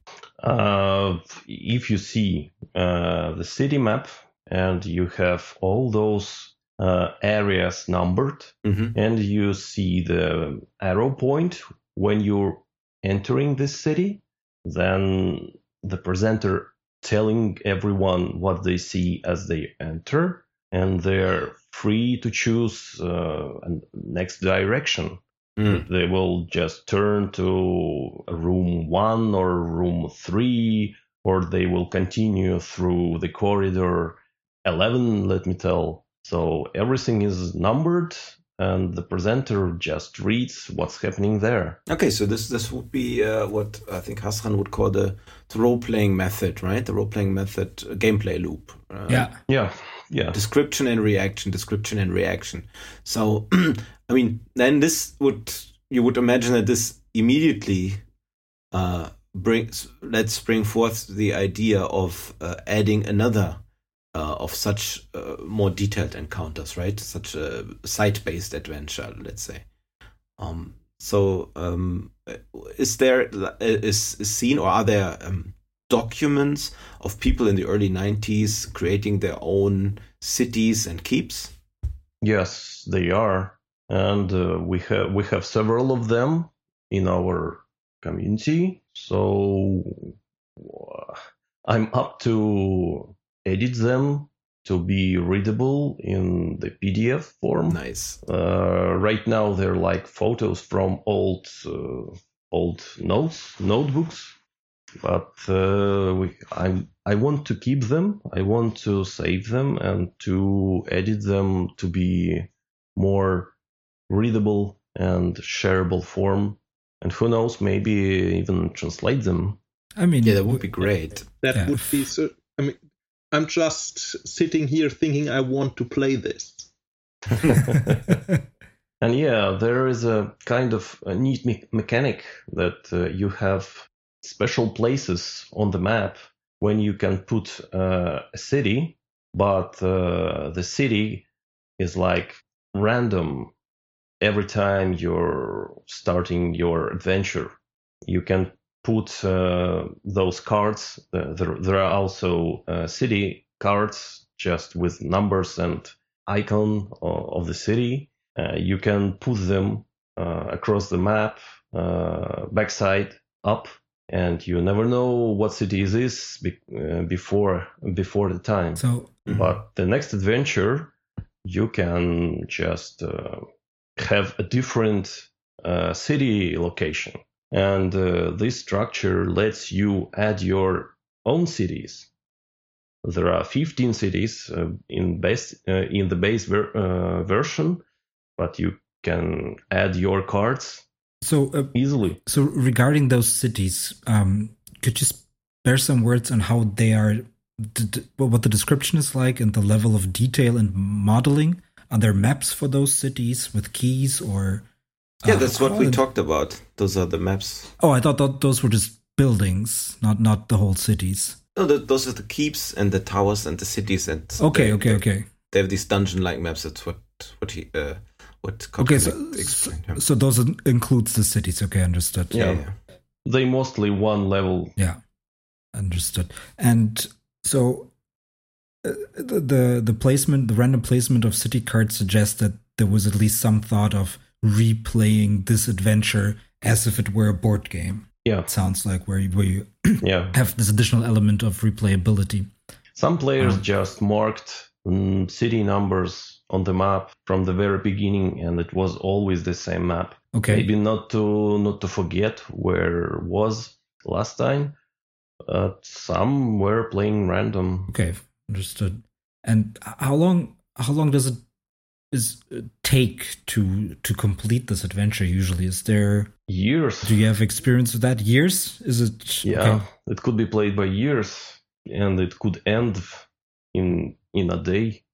Uh, if you see uh, the city map and you have all those uh, areas numbered, Mm-hmm. and you see the arrow point when you're entering this city, then the presenter telling everyone what they see as they enter, and they're free to choose uh, next direction Mm. they will just turn to room one or room three, or they will continue through the corridor 11, let me tell. So everything is numbered, and the presenter just reads what's happening there. Okay, so this this would be uh, what I think Hassran would call the, the role playing method, right? The role playing method uh, gameplay loop. Uh, Yeah. Yeah, yeah. description and reaction, description and reaction. So, [clears throat] I mean, then this would you would imagine that this immediately uh, brings let's bring forth the idea of uh, adding another uh, of such uh, more detailed encounters, right? Such a site-based adventure, let's say. Um, so, um, is there is, is seen or are there um, documents of people in the early 90s creating their own cities and keeps? Yes, they are, and uh, we have we have several of them in our community. So uh, I'm up to edit them to be readable in the PDF form. Nice. Uh, right now, they're like photos from old uh, old notes notebooks, but uh, we I I want to keep them. I want to save them and to edit them to be more readable and shareable form and who knows, maybe even translate them. I mean, Yeah, that would be great. That Yeah. would be so. I mean, I'm just sitting here thinking I want to play this. [laughs] And yeah, there is a kind of a neat me- mechanic that uh, you have special places on the map when you can put uh, a city, but uh, the city is like random every time you're starting your adventure. You can put uh, those cards. Uh, there, there are also uh, city cards just with numbers and icon o- of the city uh, you can put them uh, across the map, uh, backside up, and you never know what city is this be- uh, before before the time. so But the next adventure, you can just uh, have a different uh, city location, and uh, this structure lets you add your own cities. There are 15 cities uh, in base uh, in the base ver- uh, version, but you can add your cards so uh, easily. so regarding those cities, um, could you spare some words on how they are, what the description is like, and the level of detail and modeling? Are there maps for those cities with keys or? Yeah, uh, that's what we how- talked about. Those are the maps. Oh, I thought that those were just buildings, not not the whole cities. No, th those are the keeps and the towers and the cities and Okay, they, okay, okay. They have these dungeon-like maps. That's what what he uh, what Okay, so so, explained. yeah. so those includes the cities. Okay, understood. Yeah. yeah. They mostly one level. Yeah, understood. And so uh, the, the the placement, the random placement of city cards suggests that there was at least some thought of replaying this adventure as if it were a board game. Yeah, It sounds like where you, where you [coughs] yeah. [coughs] have this additional element of replayability. Some players Um, just marked mm, city numbers on the map from the very beginning, and it was always the same map. Okay. Maybe not to not to forget where was last time. Uh, some were playing random. Okay, understood. And how long how long does it is uh, take to to complete this adventure usually? Is there Years. do you have experience with that? Years? Is it Yeah, okay. it could be played by years, and it could end in in a day.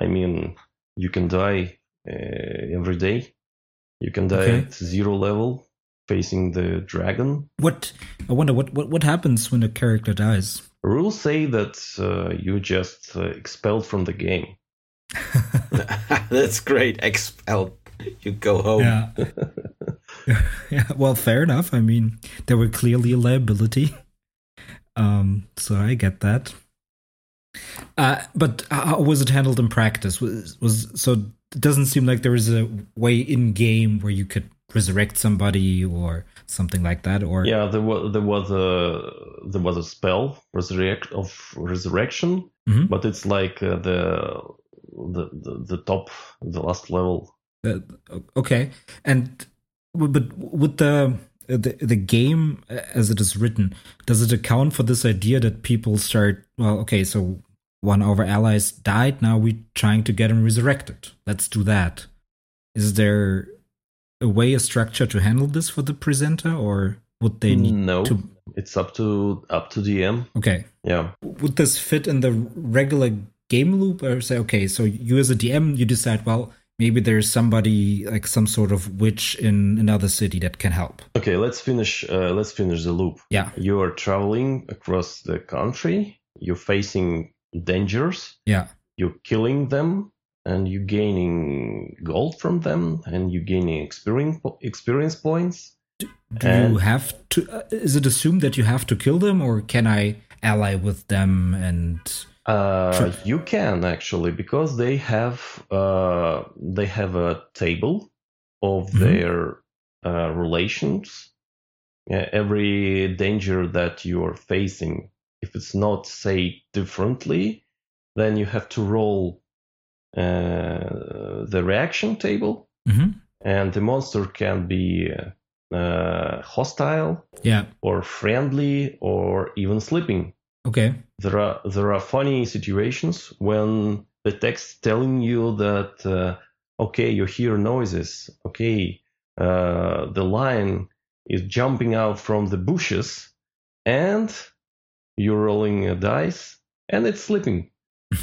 I mean, you can die uh, every day. You can die Okay. at zero level, facing the dragon. What I wonder what, what what happens when a character dies? Rules say that uh, you just uh, expelled from the game. [laughs] That's great. Expelled. You go home. Yeah. [laughs] yeah. Well, fair enough. I mean, there were clearly a liability. Um, so I get that. Uh, but how was it handled in practice? Was was so? It doesn't seem like there was a way in game where you could resurrect somebody or something like that. Or Yeah, there was there was a there was a spell resurrect of resurrection, Mhm. but it's like uh, the, the the the top the last level. Uh, okay, and but with the the the game as it is written, does it account for this idea that people start? Well, okay, so one of our allies died. Now we're trying to get him resurrected. Let's do that. Is there a way, a structure to handle this for the presenter, or would they need no, to? it's up to up to DM. Okay, Yeah, would this fit in the regular game loop or say okay so you as a dm you decide well maybe there's somebody like some sort of witch in another city that can help okay. Let's finish. Uh, let's finish the loop. yeah You are traveling across the country. You're facing dangers. yeah You're killing them, and you're gaining gold from them, and you're gaining experience experience points. do And- you have to uh, is it assumed that you have to kill them or can i ally with them and Uh, You can actually because they have uh, they have a table of Mhm. their uh, relations. Every danger that you are facing, if it's not say differently, then you have to roll uh, the reaction table, Mhm. and the monster can be uh, hostile yeah or friendly or even sleeping okay there are there are funny situations when the text telling you that uh, okay you hear noises okay uh, the lion is jumping out from the bushes, and you're rolling a dice, and it's sleeping. [laughs]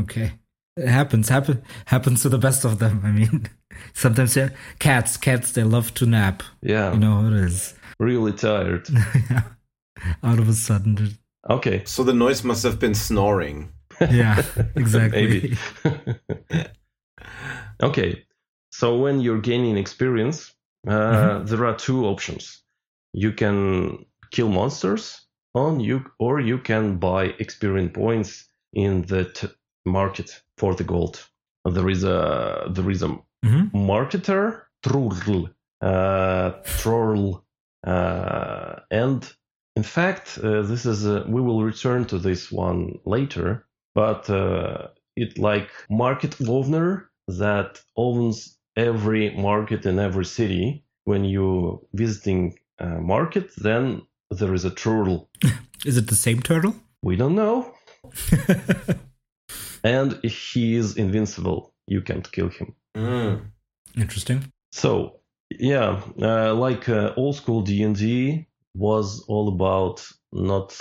Okay. It happens, happen, happens to the best of them. I mean, [laughs] sometimes yeah, cats, cats, they love to nap. Yeah, You know how it is. really tired. [laughs] yeah. Out of a sudden. Okay, So the noise must have been snoring. Yeah, [laughs] exactly. Maybe. [laughs] okay, so when you're gaining experience, uh, there are two options. You can kill monsters on you, or you can buy experience points in the t- market for the gold. There is a there is a Mhm. marketer troll, uh, troll, uh, and in fact, uh, this is a, we will return to this one later. But uh, it like market owner that owns every market in every city. When you visiting a market, then there is a turtle. [laughs] Is it the same turtle? We don't know, [laughs] and he is invincible. You can't kill him. Mm. Interesting. So yeah, uh, like uh, old school D and D was all about not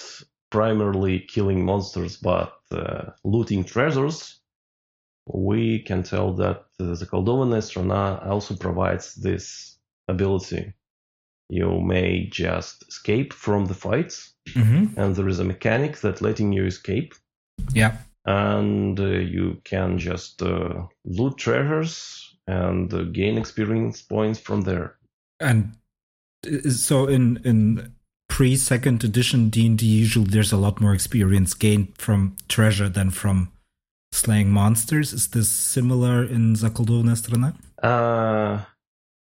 primarily killing monsters but uh, looting treasures. We can tell that uh, the Koldovana Strana also provides this ability. You may just escape from the fights, hmm and there is a mechanic that letting you escape Yeah. and uh, you can just uh, loot treasures and uh, gain experience points from there. And so in in pre second edition D and D, usually there's a lot more experience gained from treasure than from slaying monsters. Is this similar in Zakoldovannaya Strana? Uh,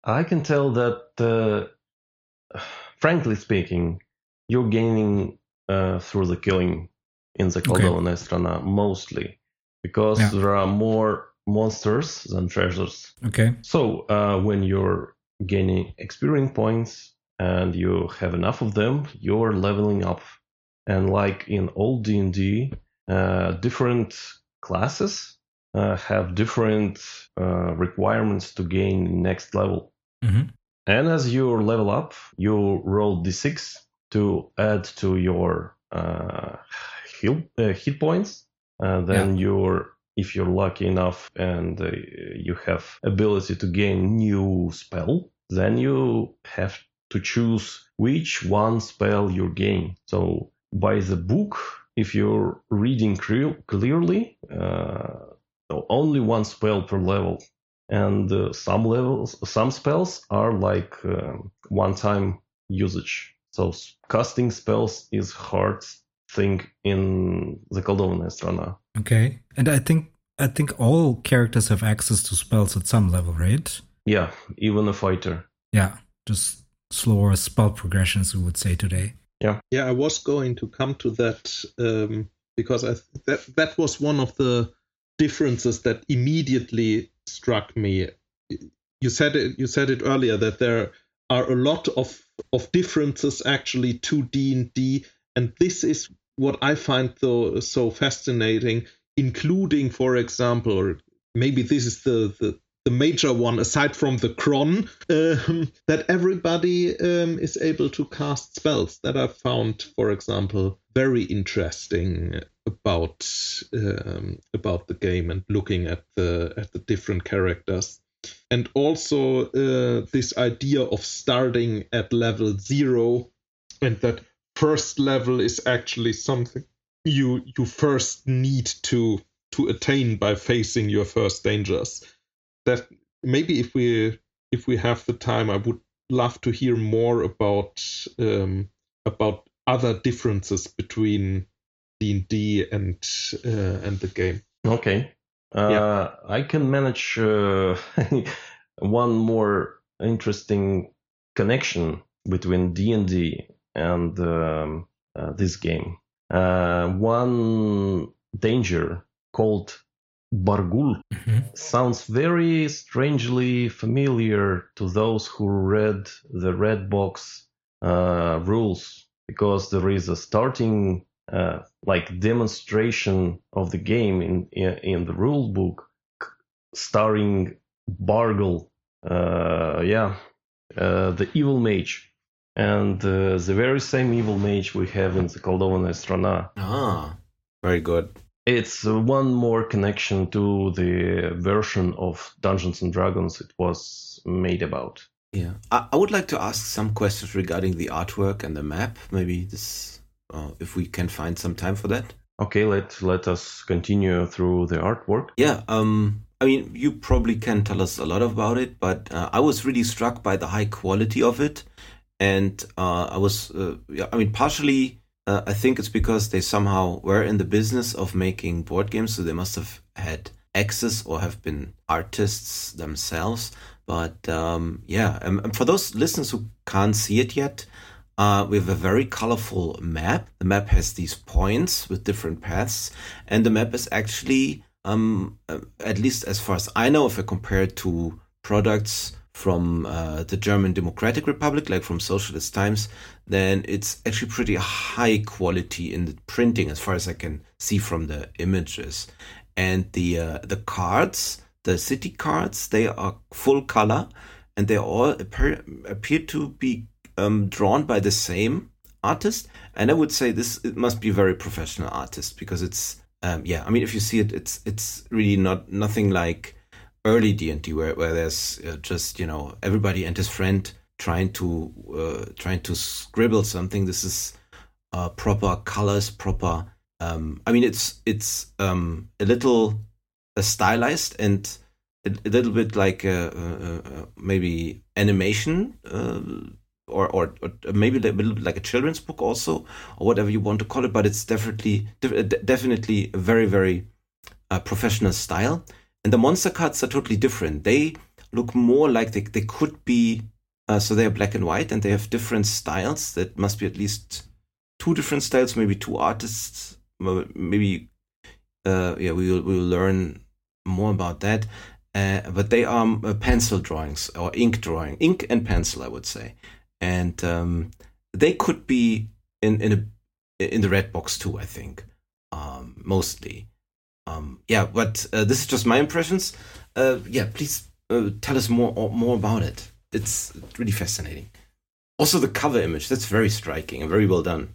I can tell that, uh, [sighs] frankly speaking, you're gaining uh, through the killing in the Okay. Strana mostly because Yeah. there are more monsters than treasures. Okay. So uh, when you're gaining experience points and you have enough of them, you're leveling up. And like in old D and D, uh, different classes uh, have different uh, requirements to gain next level. hmm And as you level up, you roll d6 to add to your uh, heal, uh, hit points. And then you're, if you're lucky enough and uh, you have ability to gain new spell, then you have to choose which one spell you gain. So by the book, if you're reading cre- clearly, uh, so only one spell per level and uh, some levels some spells are like um, one time usage so casting spells is hard thing in the Koldovna Strana. Okay. And I think I think all characters have access to spells at some level, right? yeah even a fighter Yeah. Just slower spell progressions, we would say today. Yeah, Yeah, I was going to come to that um, because I th- that that was one of the differences that immediately struck me. You said it. You said it earlier that there are a lot of of differences actually to D and D, and this is what I find though so fascinating. Including, for example, maybe this is the the, the major one aside from the crone um, [laughs] that everybody um, is able to cast spells that i found for example very interesting about um, about the game and looking at the at the different characters and also uh, this idea of starting at level zero and that first level is actually something you you first need to to attain by facing your first dangers. That maybe if we if we have the time i would love to hear more about um, about other differences between d&d and uh, and the game. Okay. Uh, Yeah. i can manage uh, [laughs] one more interesting connection between d&d and um, uh, this game uh, one danger called Bargle Mhm. sounds very strangely familiar to those who read the red box uh, rules because there is a starting uh, like demonstration of the game in in, in the rule book starring Bargle, uh, yeah uh, the evil mage and uh, the very same evil mage we have in the Koldovan Estrana. Ah, very good. It's uh, one more connection to the version of Dungeons and Dragons it was made about. Yeah, I, I would like to ask some questions regarding the artwork and the map. Maybe this, uh, if we can find some time for that. Okay, let let us continue through the artwork. Yeah, um, I mean, you probably can tell us a lot about it, but uh, I was really struck by the high quality of it and uh, I was, uh, I mean, partially, uh, I think it's because they somehow were in the business of making board games, so they must have had access or have been artists themselves. But um, yeah, and for those listeners who can't see it yet, uh, we have a very colorful map. The map has these points with different paths, and the map is actually, um, uh, at least as far as I know, if I compare it to products from uh, the German Democratic Republic, like from Socialist Times, then it's actually pretty high quality in the printing, as far as I can see from the images. And the uh, the cards the city cards they are full color and they all appear, appear to be um, drawn by the same artist and i would say this it must be a very professional artist because it's um, yeah i mean if you see it it's it's really not nothing like early d&d where, where there's uh, just you know everybody and his friend trying to uh, trying to scribble something. This is uh, proper colors proper um, i mean it's it's um, a little uh, stylized and a, a, little bit like uh, uh, uh maybe animation or, or, or maybe a little bit like a children's book also or whatever you want to call it but it's definitely definitely a very very uh, professional style and the monster cards are totally different they look more like they, they could be uh, so they are black and white and they have different styles that must be at least two different styles maybe two artists maybe uh, yeah we will, we will learn more about that. Uh, but they are uh, pencil drawings or ink drawing, ink and pencil, I would say, and um, they could be in in a in the red box too. I think um, mostly. Um, yeah, but uh, this is just my impressions. Uh, yeah, please uh, tell us more more about it. It's really fascinating. Also, the cover image that's very striking and very well done.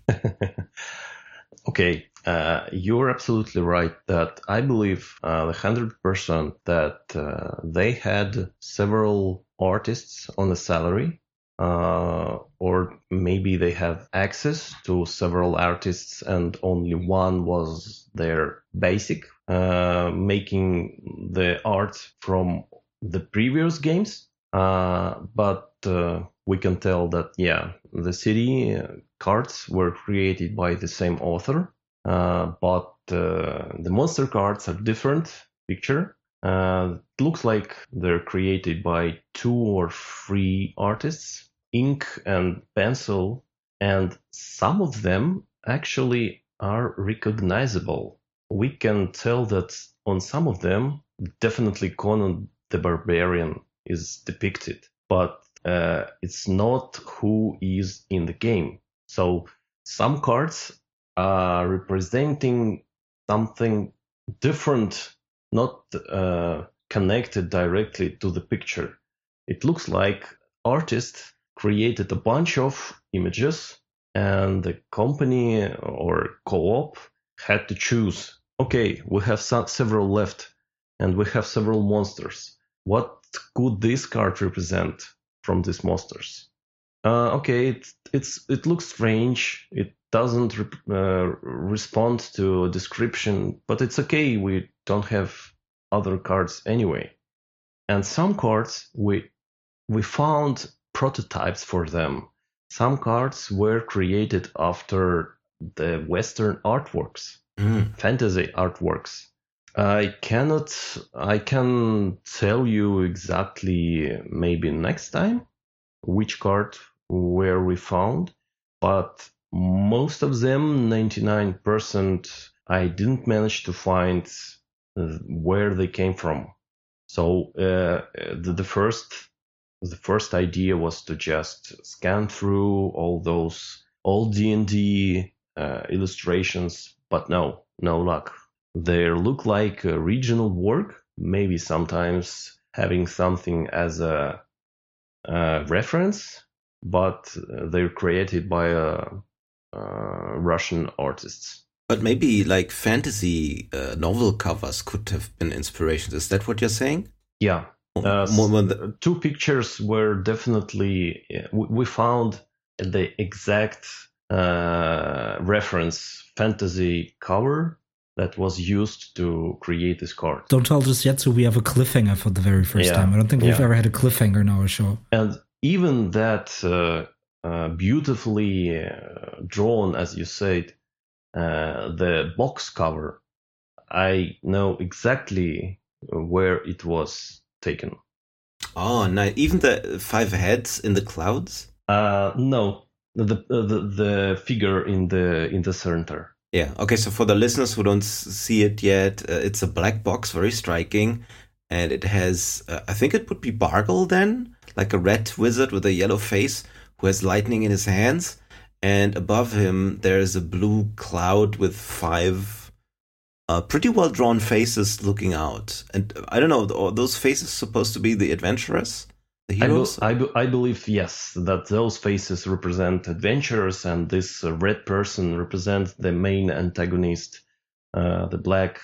[laughs] okay, uh, you're absolutely right that I believe uh, the hundred percent that uh, they had several artists on the salary, uh, or maybe they have access to several artists and only one was their basic, uh, making the art from the previous games. Uh, but we can tell that yeah, the city cards were created by the same author uh, but uh, the monster cards are different picture. Uh, it looks like they're created by two or three artists, ink and pencil, and some of them actually are recognizable. We can tell that on some of them, definitely Conan the Barbarian is depicted, but uh, it's not who is in the game. So some cards are representing something different, not uh, connected directly to the picture. It looks like artists created a bunch of images and the company or co-op had to choose okay we have several left and we have several monsters what could this card represent from these monsters uh, okay it, it's it looks strange it doesn't re- uh, respond to a description, but it's okay. We don't have other cards anyway. And some cards we we found prototypes for them. Some cards were created after the Western artworks, mm. fantasy artworks. I cannot. I can tell you exactly maybe next time which card where we found, but most of them, 99%, I didn't manage to find uh, where they came from. So uh, the, the first the first idea was to just scan through all those old D&D uh, illustrations, but no, no luck. They look like a regional work, maybe sometimes having something as a, a reference, but uh, they're created by uh, uh, Russian artists. But maybe like fantasy uh, novel covers could have been inspirations. Is that what you're saying? Yeah, uh, More- more two pictures were definitely we we found the exact uh, reference fantasy cover that was used to create this card. Don't tell us yet, so we have a cliffhanger for the very first Yeah, time. I don't think we've yeah. ever had a cliffhanger in our show. and even that uh, uh, beautifully uh, drawn, as you said, uh, the box cover, I know exactly where it was taken. Oh, nice. Even the five heads in the clouds. Uh, no, the, the the figure in the in the center. Yeah. Okay. So for the listeners who don't see it yet, uh, it's a black box, very striking, and it has. Uh, I think it would be Bargle then, like a red wizard with a yellow face who has lightning in his hands, and above him there is a blue cloud with five. Uh, pretty well drawn faces looking out, and I don't know. Are those faces supposed to be the adventurers, the I, be- heroes? I, be- I believe yes that those faces represent adventurers, and this uh, red person represents the main antagonist, uh, the black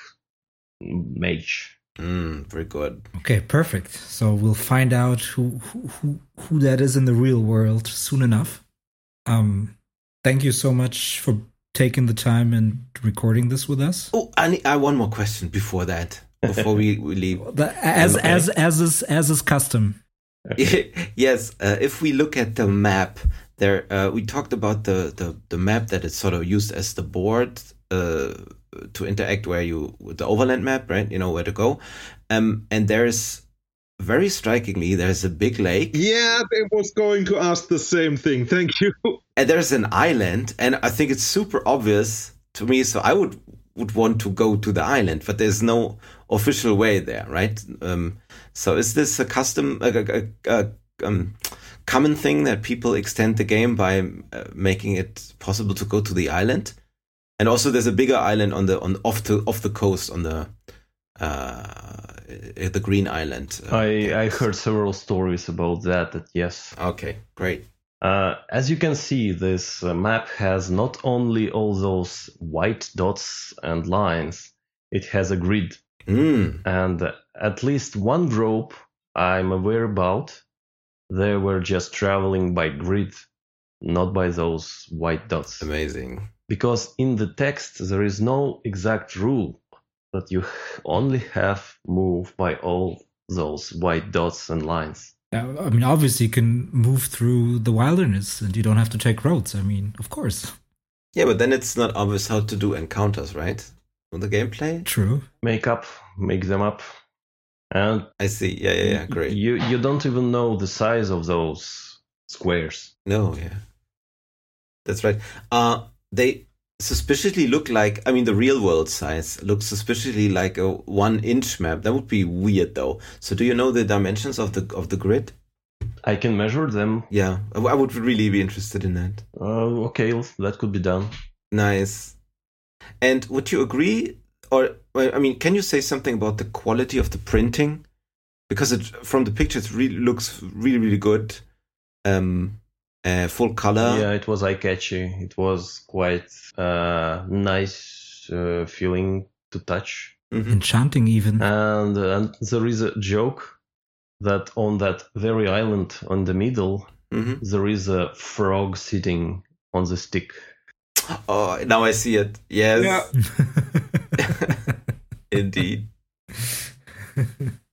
mage. Mm, very good. Okay, perfect. So we'll find out who who who, who that is in the real world soon enough. Um, thank you so much for taking the time and recording this with us. Oh, I, need, I have one more question before that. Before we, we leave. [laughs] The- as Okay. as as is as is custom. [laughs] yes, uh, if we look at the map, there uh, we talked about the, the the map that is sort of used as the board uh, to interact where you with the overland map, right? You know where to go. Um, and there's very strikingly there's a big lake Yeah, I was going to ask the same thing. Thank you. [laughs] and there's an island, and I think it's super obvious to me. So I would would want to go to the island, but there's no official way there, right? Um, so is this a custom, a, a, a, um, common thing that people extend the game by uh, making it possible to go to the island? And also, there's a bigger island on the on off the off the coast on the the Green Island. Uh, I, I heard several stories about that. That yes, Okay, great. Uh, as you can see, this uh, map has not only all those white dots and lines, it has a grid. Mm, And uh, at least one group I'm aware about, they were just traveling by grid, not by those white dots. amazing. Because in the text, there is no exact rule that you only have move by all those white dots and lines. I mean, obviously, you can move through the wilderness and you don't have to take roads. I mean, of course, Yeah, but then it's not obvious how to do encounters, right? On the gameplay? true. Make up, make them up. And I see. Yeah, yeah, yeah. Great. You you don't even know the size of those squares. No, yeah. That's right. Uh they suspiciously look like I mean the real world size looks suspiciously like a one inch map. That would be weird though. So do you know the dimensions of the of the grid? I can measure them. Yeah. I would really be interested in that. Uh, okay, that could be done. Nice. And would you agree, or I mean, can you say something about the quality of the printing? Because it from the pictures really looks really really good. Um, uh, full color. yeah, it was eye catchy. It was quite uh, nice uh, feeling to touch. Mhm. Enchanting, even. And, and there is a joke that on that very island on the middle, Mhm. there is a frog sitting on the stick. Oh, now I see it. Yes, [laughs] indeed. [laughs]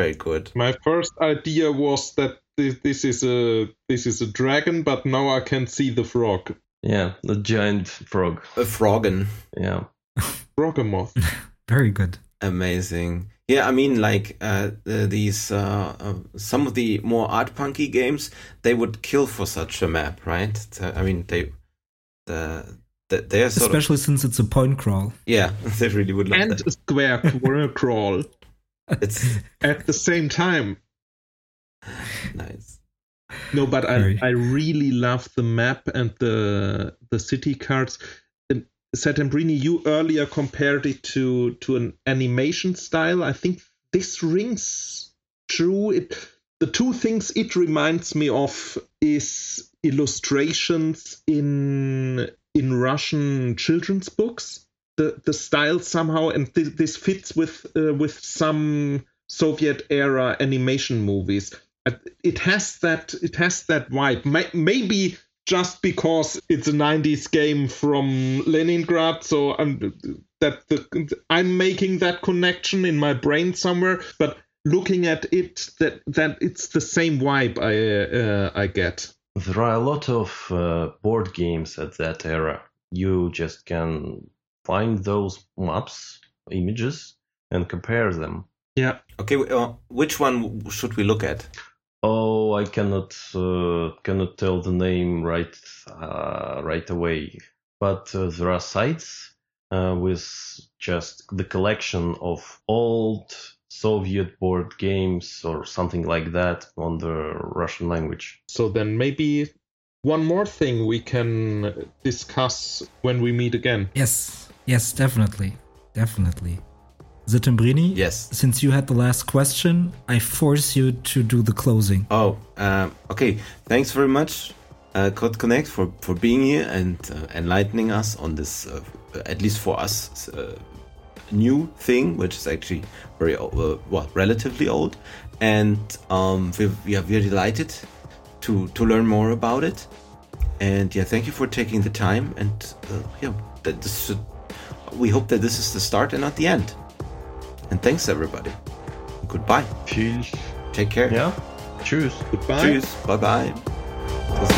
Very good. My first idea was that this, this is a this is a dragon, but now I can see the frog. Yeah, the giant frog. A froggen. Yeah. [laughs] Froghemoth. [laughs] Very good. Amazing. Yeah, I mean, like uh, these uh, uh, some of the more art punky games, they would kill for such a map, right? So, I mean, they the, the they are sort Especially since it's a point crawl. yeah, [laughs] they really would love and that. a square crawl- crawl It's [laughs] at the same time. nice. No, but I, I really love the map and the the city cards. And Settembrini, you earlier compared it to to an animation style. I think this rings true. It the two things it reminds me of is illustrations in in Russian children's books. The the style somehow, and th- this fits with uh, with some Soviet era animation movies. Uh, It has that it has that vibe. May- maybe just because it's a 90s game from Leningrad, so I'm that the I'm making that connection in my brain somewhere, but looking at it that that it's the same vibe I uh, I get. There are a lot of uh, board games at that era. You just can find those maps, images, and compare them. Yeah. Okay, uh, which one should we look at? Oh, I cannot uh, cannot tell the name right uh, right away. But uh, there are sites uh, with just the collection of old Soviet board games or something like that on the Russian language. So then maybe one more thing we can discuss when we meet again. Yes, yes, definitely, definitely. Settembrini, Yes. since you had the last question, I force you to do the closing. Oh, um, okay. Thanks very much, uh, Kod Connect, for, for being here and uh, enlightening us on this, uh, at least for us, uh, new thing, which is actually very o- uh, well, relatively old. And um, we, we are very delighted to to learn more about it. And yeah, thank you for taking the time. And uh, yeah, that this should, we hope that this is the start and not the end. And thanks everybody. Goodbye. Cheers. Take care. Yeah. Tschüss. Goodbye. Cheers. Bye bye.